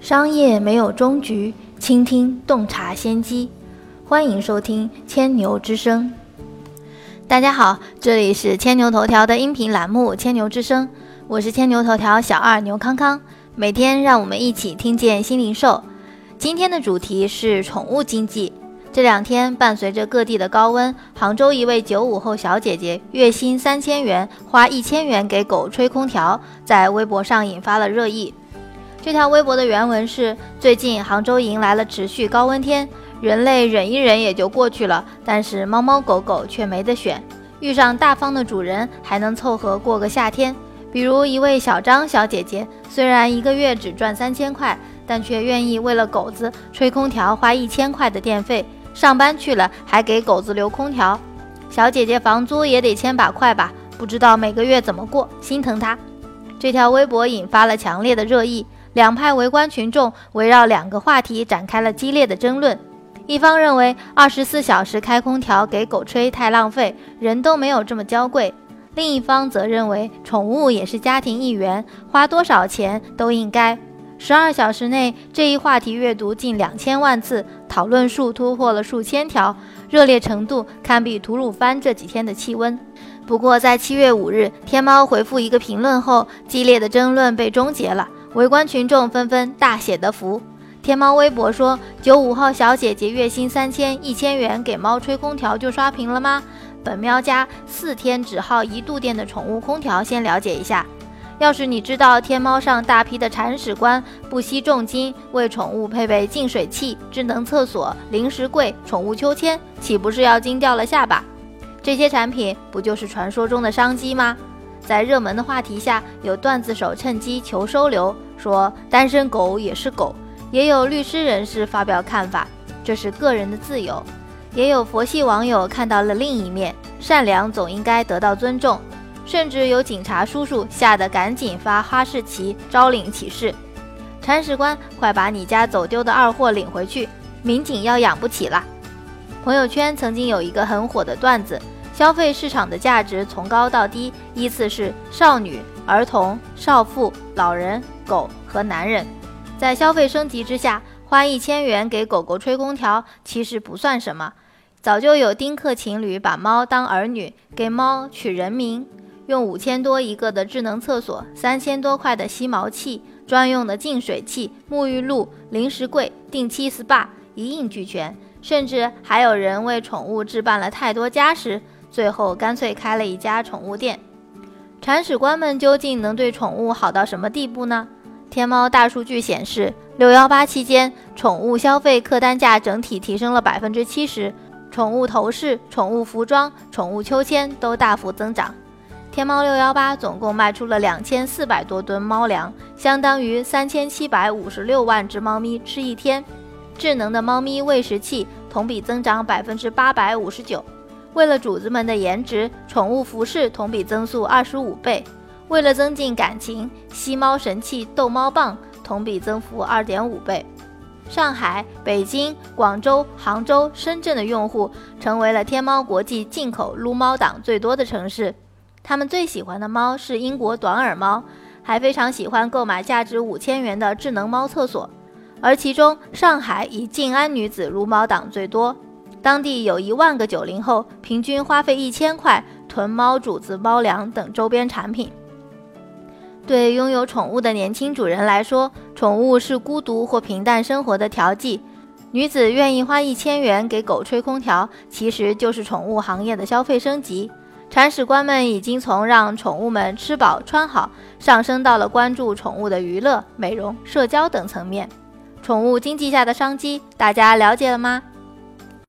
商业没有终局，倾听洞察先机。欢迎收听千牛之声。大家好，这里是千牛头条的音频栏目《千牛之声》，我是千牛头条小二牛康康。每天让我们一起听见新零售。今天的主题是宠物经济。这两天，伴随着各地的高温，杭州一位九五后小姐姐月薪三千元，花一千元给狗吹空调，在微博上引发了热议。这条微博的原文是：最近杭州迎来了持续高温天，人类忍一忍也就过去了，但是猫猫狗狗却没得选，遇上大方的主人还能凑合过个夏天。比如一位小张小姐姐，虽然一个月只赚三千块，但却愿意为了狗子吹空调花一千块的电费，上班去了还给狗子留空调。小姐姐房租也得千把块吧，不知道每个月怎么过，心疼她。这条微博引发了强烈的热议。两派围观群众围绕两个话题展开了激烈的争论。一方认为二十四小时开空调给狗吹太浪费，人都没有这么娇贵；另一方则认为宠物也是家庭一员，花多少钱都应该。十二小时内，这一话题阅读近两千万次，讨论数突破了数千条，热烈程度堪比吐鲁番这几天的气温。不过，在七月五日，天猫回复一个评论后，激烈的争论被终结了。围观群众纷纷大写的福。天猫微博说：“九五号小姐姐月薪三千，一千元给猫吹空调就刷屏了吗？本喵家四天只耗一度电的宠物空调，先了解一下。要是你知道天猫上大批的铲屎官不惜重金为宠物配备净水器、智能厕所、零食柜、宠物秋千，岂不是要惊掉了下巴？这些产品不就是传说中的商机吗？”在热门的话题下，有段子手趁机求收留，说单身狗也是狗；也有律师人士发表看法，这是个人的自由；也有佛系网友看到了另一面，善良总应该得到尊重；甚至有警察叔叔吓得赶紧发哈士奇招领启事：铲屎官，快把你家走丢的二货领回去，民警要养不起了。朋友圈曾经有一个很火的段子。消费市场的价值从高到低依次是少女、儿童、少妇、老人、狗和男人。在消费升级之下，花一千元给狗狗吹空调其实不算什么。早就有丁克情侣把猫当儿女，给猫取人名，用五千多一个的智能厕所、三千多块的吸毛器、专用的净水器、沐浴露、零食柜、定期 SPA 一应俱全。甚至还有人为宠物置办了太多家什。最后干脆开了一家宠物店，铲屎官们究竟能对宠物好到什么地步呢？天猫大数据显示，六幺八期间，宠物消费客单价整体提升了百分之七十，宠物头饰、宠物服装、宠物秋千都大幅增长。天猫六幺八总共卖出了两千四百多吨猫粮，相当于三千七百五十六万只猫咪吃一天。智能的猫咪喂食器同比增长百分之八百五十九。为了主子们的颜值，宠物服饰同比增速二十五倍；为了增进感情，吸猫神器逗猫棒同比增幅二点五倍。上海、北京、广州、杭州、深圳的用户成为了天猫国际进口撸猫党最多的城市。他们最喜欢的猫是英国短耳猫，还非常喜欢购买价值五千元的智能猫厕所。而其中，上海以静安女子撸猫党最多。当地有一万个九零后，平均花费一千块囤猫主子、猫粮等周边产品。对拥有宠物的年轻主人来说，宠物是孤独或平淡生活的调剂。女子愿意花一千元给狗吹空调，其实就是宠物行业的消费升级。铲屎官们已经从让宠物们吃饱穿好，上升到了关注宠物的娱乐、美容、社交等层面。宠物经济下的商机，大家了解了吗？